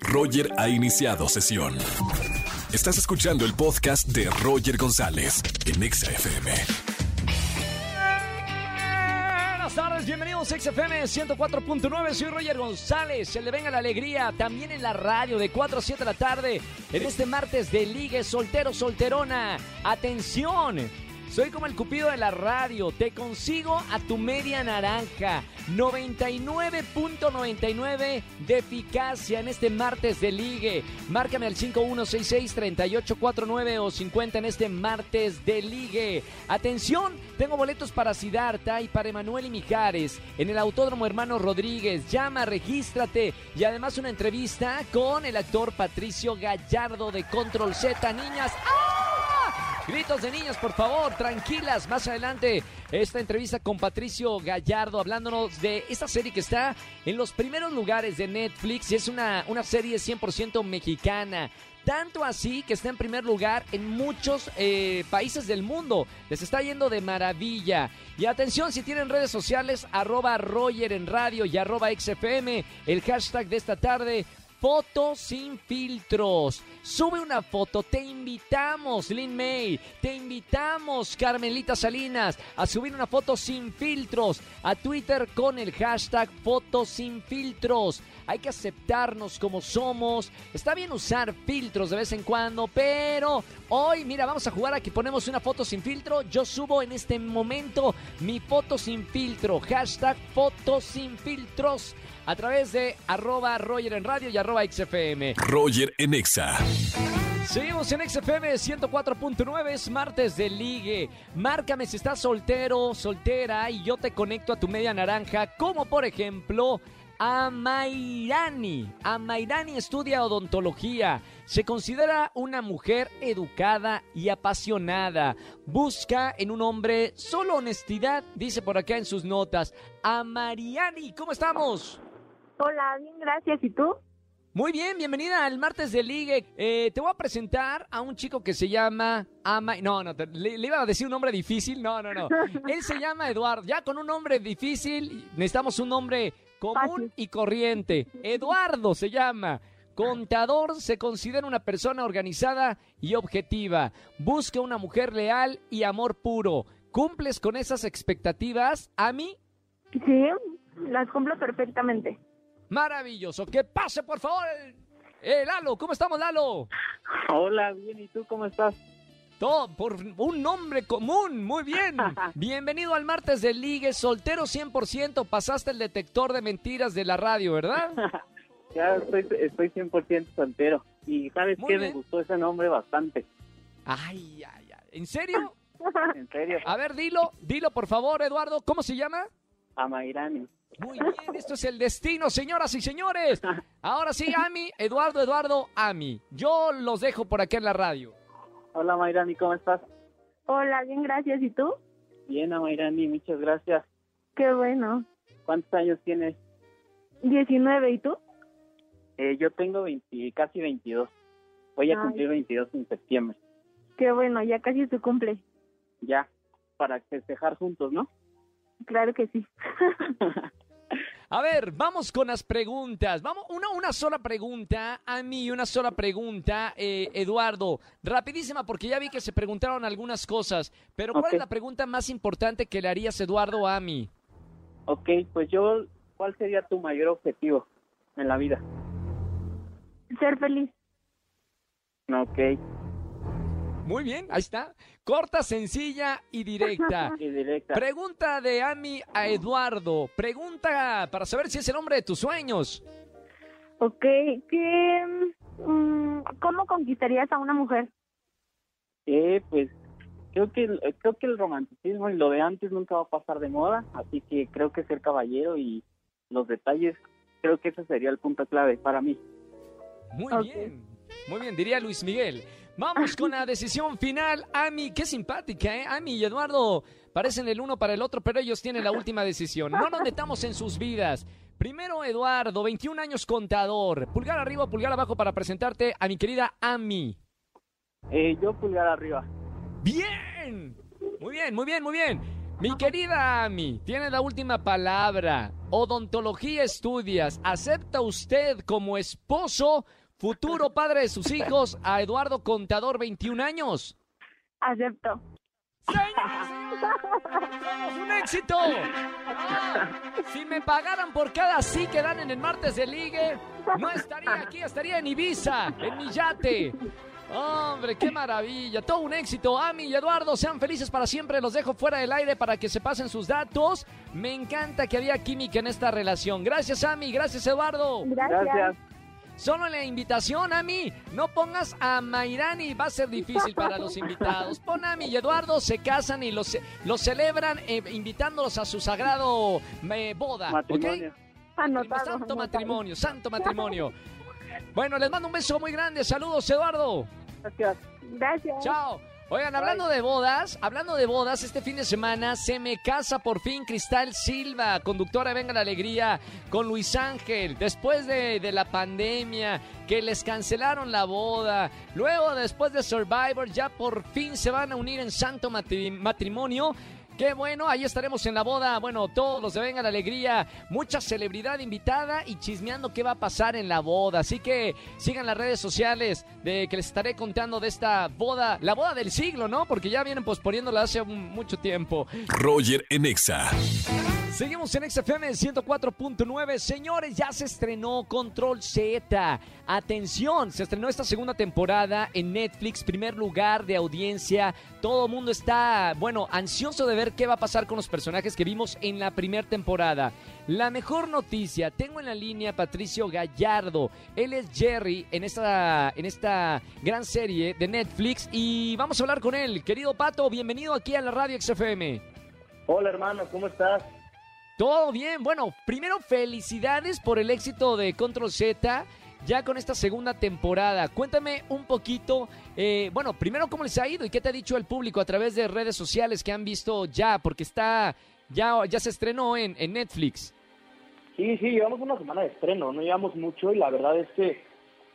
Roger ha iniciado sesión. Estás escuchando el podcast de Roger González en Exa FM. Buenas tardes, bienvenidos a XFM 104.9. Soy Roger González. Se le venga la alegría también en la radio de 4 a 7 de la tarde en este martes de Ligue Soltero Solterona. Atención. Soy como el cupido de la radio, te consigo a tu media naranja. 99.99 de eficacia en este martes de ligue. Márcame al 5166-3849 o 50 en este martes de ligue. Atención, tengo boletos para Sidarta y para Emanuel y Mijares en el Autódromo Hermano Rodríguez. Llama, regístrate y además una entrevista con el actor Patricio Gallardo de Control Z. Niñas, ¡ah! Gritos de niños, por favor, tranquilas. Más adelante, esta entrevista con Patricio Gallardo hablándonos de esta serie que está en los primeros lugares de Netflix y es una, una serie 100% mexicana. Tanto así que está en primer lugar en muchos eh, países del mundo. Les está yendo de maravilla. Y atención, si tienen redes sociales, arroba Roger en radio y arroba XFM, el hashtag de esta tarde, Foto sin filtros. Sube una foto, te invitamos, Lin May, te invitamos, Carmelita Salinas, a subir una foto sin filtros a Twitter con el hashtag Foto sin filtros. Hay que aceptarnos como somos. Está bien usar filtros de vez en cuando, pero hoy, mira, vamos a jugar a que ponemos una foto sin filtro. Yo subo en este momento mi foto sin filtro, hashtag Foto sin filtros a través de arroba Roger en radio y arroba XFM. Roger en Exa. Seguimos en XFM 104.9, es martes de ligue. Márcame si estás soltero, soltera y yo te conecto a tu media naranja, como por ejemplo a Mairani. A Mairani estudia odontología. Se considera una mujer educada y apasionada. Busca en un hombre solo honestidad, dice por acá en sus notas. A Mariani, ¿cómo estamos? Hola, bien, gracias. ¿Y tú? Muy bien, bienvenida al martes de Ligue. Eh, te voy a presentar a un chico que se llama Ama. No, no, le, iba a decir un nombre difícil. No, no, no. Él se llama Eduardo. Ya con un nombre difícil necesitamos un nombre común y corriente. Eduardo se llama. Contador se considera una persona organizada y objetiva. Busca una mujer leal y amor puro. ¿Cumples con esas expectativas, Ami? Sí, las cumplo perfectamente. Maravilloso. Que pase, por favor. Eh, Lalo, ¿cómo estamos, Lalo? Hola, bien, ¿y tú cómo estás? Todo por un nombre común, muy bien. Bienvenido al martes de Ligue, soltero 100%, pasaste el detector de mentiras de la radio, ¿verdad? ya estoy, estoy 100% soltero. Y ¿sabes qué? Me gustó ese nombre bastante. Ay, ay, ay. ¿En serio? en serio. A ver, dilo, dilo por favor, Eduardo, ¿cómo se llama? Amairani. Muy bien, esto es el destino, señoras y señores. Ahora sí, Ami, Eduardo, Eduardo, Ami. Yo los dejo por aquí en la radio. Hola, Mayrani, ¿cómo estás? Hola, bien, gracias. ¿Y tú? Bien, Mayrani, muchas gracias. Qué bueno. ¿Cuántos años tienes? 19, ¿y tú? Eh, yo tengo 20, casi 22. Voy a cumplir 22 en septiembre. Qué bueno, ya casi tu cumple. Ya, para festejar juntos, ¿no? Claro que sí. A ver, vamos con las preguntas. Vamos, una, una sola pregunta, a mí una sola pregunta, eh, Eduardo. Rapidísima, porque ya vi que se preguntaron algunas cosas. Pero ¿cuál es la pregunta más importante que le harías, Eduardo, a mí? Ok, pues yo, ¿cuál sería tu mayor objetivo en la vida? Ser feliz. Ok. Muy bien, ahí está. Corta, sencilla y directa. y directa. Pregunta de Ami a Eduardo. Pregunta para saber si es el hombre de tus sueños. Ok, ¿qué, mm, ¿cómo conquistarías a una mujer? Eh, pues creo que creo que el romanticismo y lo de antes nunca va a pasar de moda, así que creo que ser caballero y los detalles, creo que ese sería el punto clave para mí. Muy bien, muy bien, diría Luis Miguel. Vamos con la decisión final. Ami, qué simpática, ¿eh? Ami y Eduardo parecen el uno para el otro, pero ellos tienen la última decisión. No nos metamos en sus vidas. Primero, Eduardo, 21 años contador. Pulgar arriba pulgar abajo para presentarte a mi querida Ami. Eh, yo pulgar arriba. Bien. Muy bien, muy bien, muy bien. Mi querida Ami, tiene la última palabra. Odontología estudias. ¿Acepta usted como esposo, futuro padre de sus hijos, a Eduardo Contador, 21 años? Acepto. ¡Somos un éxito! Ah, si me pagaran por cada sí que dan en el martes de ligue, no estaría aquí, estaría en Ibiza, en mi yate. Hombre, qué maravilla, todo un éxito. Ami y Eduardo, sean felices para siempre. Los dejo fuera del aire para que se pasen sus datos. Me encanta que había química en esta relación. Gracias, Ami. Gracias, Eduardo. Gracias. Solo la invitación, Ami. No pongas a Mayrani, va a ser difícil para los invitados. Pon a Ami y Eduardo, se casan y los, los celebran eh, invitándolos a su sagrado eh, boda. ¿ok? Matrimonio. Anotado. Santo anotado. matrimonio, santo matrimonio. Bueno, les mando un beso muy grande. Saludos, Eduardo. Gracias. Gracias. Chao. Oigan, hablando de bodas, hablando de bodas, este fin de semana se me casa por fin Cristal Silva, conductora de Venga la Alegría, con Luis Ángel, después de, de la pandemia, que les cancelaron la boda, luego después de Survivor, ya por fin se van a unir en santo matri- matrimonio. Qué bueno, ahí estaremos en la boda. Bueno, todos los de Venga la Alegría, mucha celebridad invitada y chismeando qué va a pasar en la boda. Así que sigan las redes sociales de que les estaré contando de esta boda, la boda del siglo, ¿no? Porque ya vienen posponiéndola hace mucho tiempo. Roger en Exa. Seguimos en XFM 104.9. Señores, ya se estrenó Control Z. Atención, se estrenó esta segunda temporada en Netflix, primer lugar de audiencia. Todo el mundo está, bueno, ansioso de ver qué va a pasar con los personajes que vimos en la primera temporada. La mejor noticia, tengo en la línea a Patricio Gallardo. Él es Jerry en esta, en esta gran serie de Netflix y vamos a hablar con él. Querido Pato, bienvenido aquí a la radio XFM. Hola hermano, ¿cómo estás? Todo bien. Bueno, primero felicidades por el éxito de Control Z. Ya con esta segunda temporada, cuéntame un poquito, eh, bueno, primero cómo les ha ido y qué te ha dicho el público a través de redes sociales que han visto ya, porque está, ya, ya se estrenó en, en Netflix. Sí, sí, llevamos una semana de estreno, no llevamos mucho y la verdad es que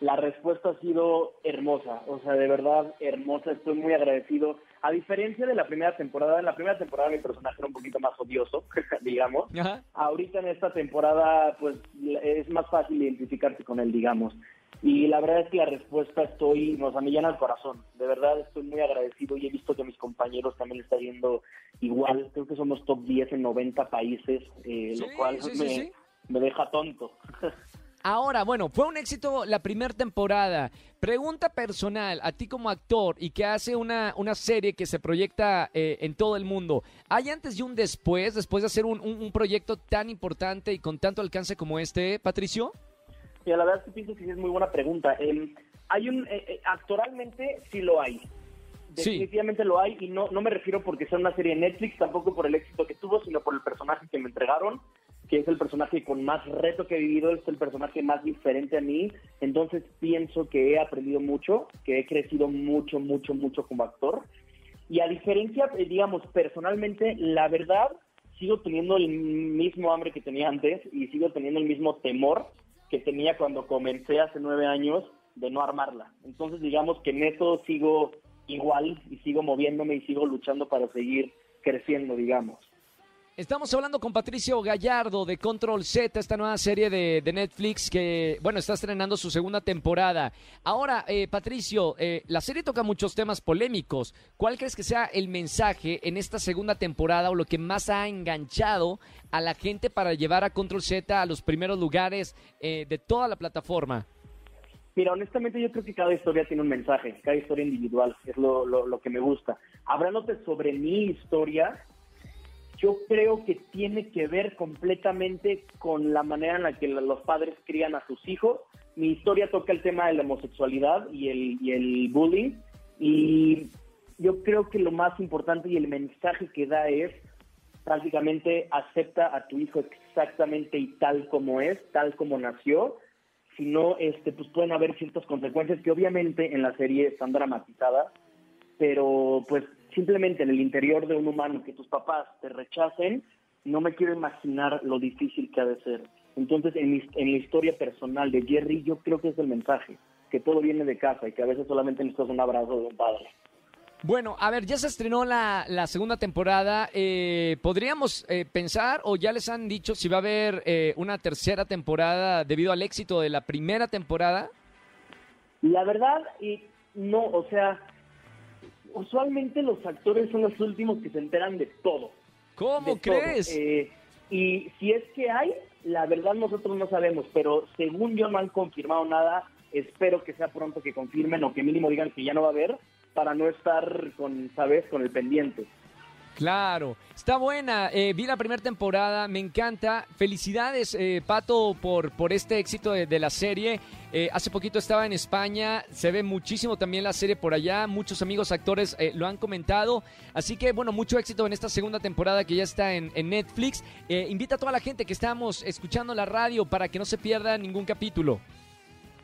la respuesta ha sido hermosa, o sea, de verdad hermosa, estoy muy agradecido. A diferencia de la primera temporada, en la primera temporada mi personaje era un poquito más odioso, digamos. Ajá. Ahorita en esta temporada, pues es más fácil identificarse con él, digamos. Y la verdad es que la respuesta estoy, nos me llena el corazón. De verdad estoy muy agradecido y he visto que mis compañeros también le está yendo igual. Creo que somos top 10 en 90 países, eh, Sí, lo cual sí, sí, me, sí. me deja tonto. Ahora, bueno, fue un éxito la primera temporada. Pregunta personal, a ti como actor y que hace una, una serie que se proyecta eh, en todo el mundo, ¿hay antes y un después, después de hacer un, un- un proyecto tan importante y con tanto alcance como este, Patricio? Mira, la verdad es que pienso que es muy buena pregunta. Em, hay un, eh, eh, actualmente sí lo hay. Sí. Definitivamente lo hay y no, no me refiero porque sea una serie de Netflix, tampoco por el éxito que tuvo, sino por el personaje que me entregaron, que es el personaje con más reto que he vivido, es el personaje más diferente a mí. Entonces pienso que he aprendido mucho, que he crecido mucho, mucho, mucho como actor. Y a diferencia, eh, digamos, personalmente, la verdad, sigo teniendo el mismo hambre que tenía antes y sigo teniendo el mismo temor que tenía cuando comencé hace nueve años de no armarla. Entonces, digamos que en eso sigo igual y sigo moviéndome y sigo luchando para seguir creciendo, digamos. Estamos hablando con Patricio Gallardo de Control Z, esta nueva serie de, Netflix que, bueno, está estrenando su segunda temporada. Ahora, eh, Patricio, eh, la serie toca muchos temas polémicos. ¿Cuál crees que sea el mensaje en esta segunda temporada o lo que más ha enganchado a la gente para llevar a Control Z a los primeros lugares eh, de toda la plataforma? Mira, honestamente yo creo que cada historia tiene un mensaje, cada historia individual, es lo que me gusta. Hablándote sobre mi historia, yo creo que tiene que ver completamente con la manera en la que los padres crían a sus hijos. Mi historia toca el tema de la homosexualidad y el, y el bullying y yo creo que lo más importante y el mensaje que da es prácticamente acepta a tu hijo exactamente y tal como es, tal como nació, si no, este, pues pueden haber ciertas consecuencias que obviamente en la serie están dramatizadas, pero pues simplemente en el interior de un humano que tus papás te rechacen, no me quiero imaginar lo difícil que ha de ser. Entonces, en, mi- en la historia personal de Jerry, yo creo que es el mensaje, que todo viene de casa y que a veces solamente necesitas un abrazo de un padre. Bueno, a ver, ya se estrenó la, la segunda temporada. Eh, ¿Podríamos eh, pensar o ya les han dicho si va a haber eh, una tercera temporada debido al éxito de la primera temporada? La verdad, y no, o sea, usualmente los actores son los últimos que se enteran de todo. ¿Cómo de todo. crees? Eh, y si es que hay, la verdad nosotros no sabemos, pero según yo no han confirmado nada, espero que sea pronto que confirmen o que mínimo digan que ya no va a haber para no estar con, ¿sabes?, con el pendiente. Claro, está buena. Eh, vi la primera temporada, me encanta. Felicidades, eh, Pato, por, por este éxito de, de la serie. Eh, hace poquito estaba en España, se ve muchísimo también la serie por allá. Muchos amigos actores eh, lo han comentado. Así que, bueno, mucho éxito en esta segunda temporada que ya está en, en Netflix. Invita a toda la gente que estamos escuchando la radio para que no se pierda ningún capítulo.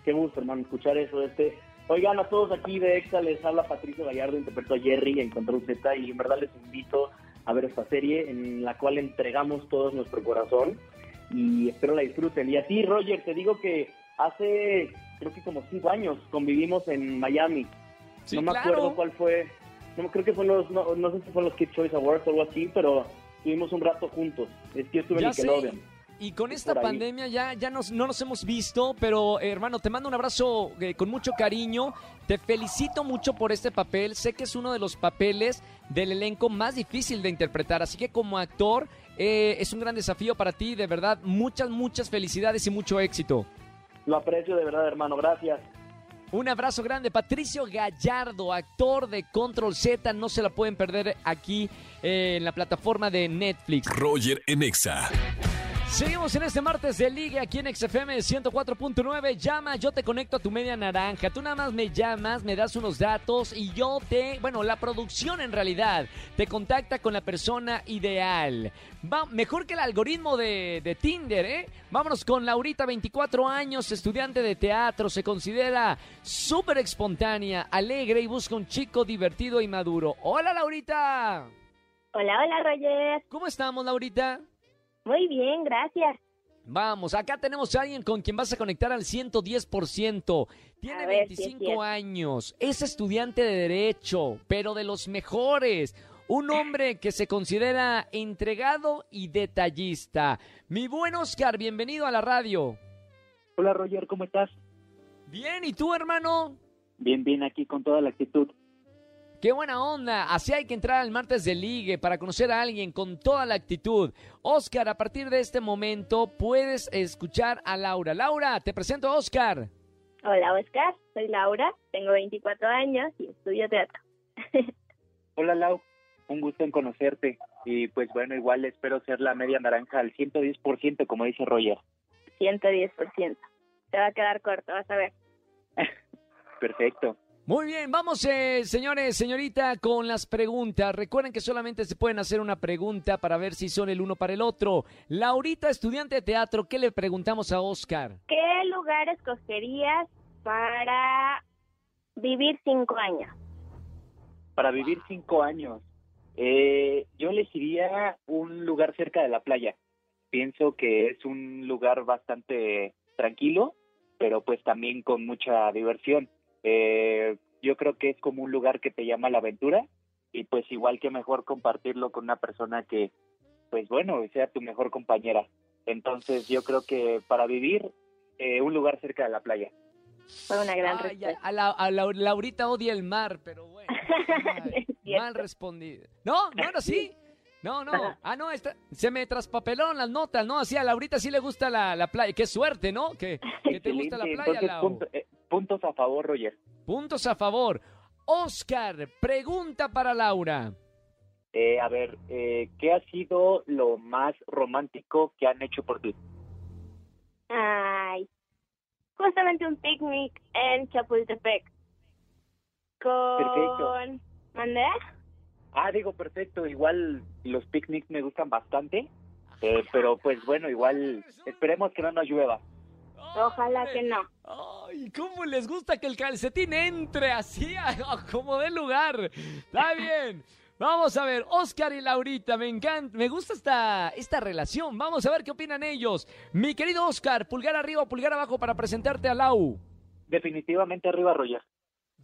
Qué gusto, hermano, escuchar eso. Este, Oigan, a todos aquí de EXA les habla Patricio Gallardo, interpretó a Jerry en Control Z y en verdad les invito a ver esta serie en la cual entregamos todo nuestro corazón y espero la disfruten. Y así, Roger, te digo que hace creo que como cinco años convivimos en Miami. Sí, no me claro. acuerdo cuál fue, no creo que fue los, no, no sé si fue los Kid Choice Awards o algo así, pero estuvimos un rato juntos. Es que yo estuve en sé. Y con Es esta pandemia ya, ya nos, no nos hemos visto, pero eh, hermano, te mando un abrazo eh, con mucho cariño. Te felicito mucho por este papel. Sé que es uno de los papeles del elenco más difícil de interpretar. Así que como actor eh, es un gran desafío para ti. De verdad, muchas, muchas felicidades y mucho éxito. Lo aprecio de verdad, hermano. Gracias. Un abrazo grande. Patricio Gallardo, actor de Control Z. No se la pueden perder aquí eh, en la plataforma de Netflix. Roger en Exa. Seguimos en este martes de Liga aquí en XFM 104.9. Llama, yo te conecto a tu media naranja. Tú nada más me llamas, me das unos datos y yo te. Bueno, la producción en realidad te contacta con la persona ideal. Va, mejor que el algoritmo de, de Tinder, ¿eh? Vámonos con Laurita, 24 años, estudiante de teatro. Se considera súper espontánea, alegre y busca un chico divertido y maduro. Hola, Laurita. Hola, hola, Roger. ¿Cómo estamos, Laurita? Muy bien, gracias. Vamos, acá tenemos a alguien con quien vas a conectar al 110%. Tiene ver si es 25 cierto. años, es estudiante de Derecho, pero de los mejores. Un hombre que se considera entregado y detallista. Mi buen Oscar, bienvenido a la radio. Hola Roger, ¿cómo estás? Bien, ¿y tú, hermano? Bien, bien, aquí con toda la actitud. Qué buena onda. Así hay que entrar al martes de ligue para conocer a alguien con toda la actitud. Oscar, a partir de este momento puedes escuchar a Laura. Laura, te presento a Oscar. Hola, Oscar. Soy Laura, tengo 24 años y estudio teatro. Hola Lau, un gusto en conocerte. Y pues bueno, igual espero ser la media naranja al 110%, como dice Roger. 110%. Te va a quedar corto, vas a ver. Perfecto. Muy bien, vamos, eh, señores, señorita, con las preguntas. Recuerden que solamente se pueden hacer una pregunta para ver si son el uno para el otro. Laurita, estudiante de teatro, ¿qué le preguntamos a Oscar? ¿Qué lugar escogerías para vivir cinco años? Para vivir cinco años, eh, yo elegiría un lugar cerca de la playa. Pienso que es un lugar bastante tranquilo, pero pues también con mucha diversión. Eh, yo creo que es como un lugar que te llama a la aventura y pues igual que mejor compartirlo con una persona que, pues bueno, sea tu mejor compañera. Entonces yo creo que para vivir, eh, un lugar cerca de la playa. Fue una gran Ay, respuesta. a, la- a la- Laurita odia el mar, pero bueno. Cierto. mal respondido. No, no era así. No, no. Ah, no, esta- se me traspapelaron las notas, ¿no? Así a Laurita sí le gusta la, la playa. Qué suerte, ¿no? Que, que te gusta la playa, Entonces, Lau. punto- eh, puntos a favor, Roger. Puntos a favor. Oscar, pregunta para Laura. Eh, a ver, eh, ¿qué ha sido lo más romántico que han hecho por ti? Ay, justamente un picnic en Chapultepec. Con... Perfecto. ¿Mandé? Ah, digo, perfecto. Igual los picnics me gustan bastante, eh, pero pues bueno, igual esperemos que no nos llueva. Ojalá que no. Ay, ¿cómo les gusta que el calcetín entre así como de lugar? Está bien. Vamos a ver, Oscar y Laurita, me encanta, me gusta esta, esta relación. Vamos a ver qué opinan ellos. Mi querido Oscar, pulgar arriba o pulgar abajo para presentarte a Lau. Definitivamente arriba, Roger.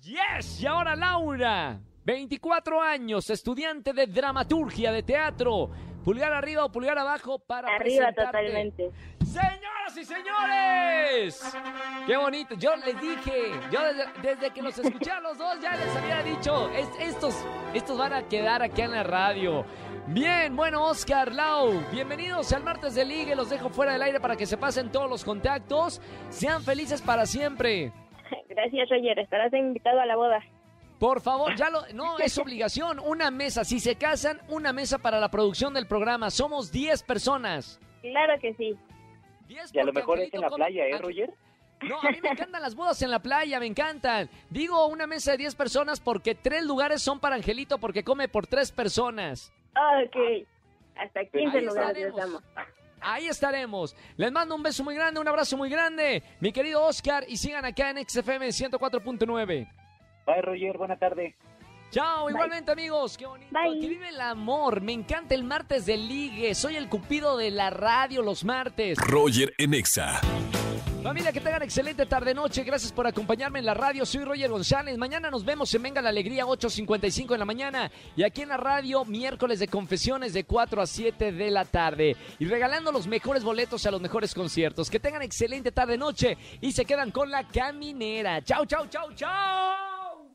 Yes, y ahora Laura. 24 años, estudiante de dramaturgia de teatro. Pulgar arriba o pulgar abajo para Arriba presentarte. totalmente. Señoras y señores, qué bonito. Yo les dije, yo desde, desde que los escuché a los dos ya les había dicho, es- estos, estos van a quedar aquí en la radio. Bien, bueno, Oscar, Lau, bienvenidos al martes de Ligue. Los dejo fuera del aire para que se pasen todos los contactos. Sean felices para siempre. Gracias, Roger. Estarás invitado a la boda. Por favor, ya lo. No, es obligación. Una mesa. Si se casan, una mesa para la producción del programa. Somos 10 personas. Claro que sí. 10 Y a lo mejor es en la con- playa, ¿eh, Roger? No, a mí me encantan las bodas en la playa, me encantan. Digo una mesa de 10 personas porque tres lugares son para Angelito porque come por tres personas. Ok. Hasta 15 Ahí lugares estaremos. Ahí estaremos. Les mando un beso muy grande, un abrazo muy grande, mi querido Oscar, y sigan acá en XFM 104.9. Bye, Roger, buena tarde. Chao, igualmente amigos, qué bonito. Bye. Que vive el amor, me encanta el martes de ligue, soy el cupido de la radio los martes. Roger en Exa. Familia, que tengan excelente tarde-noche. Gracias por acompañarme en la radio. Soy Roger González. Mañana nos vemos en Venga la Alegría, 8.55 en la mañana. Y aquí en la radio, miércoles de confesiones de 4 a 7 de la tarde. Y regalando los mejores boletos a los mejores conciertos. Que tengan excelente tarde-noche y se quedan con la caminera. Chau, chau, chau, chau.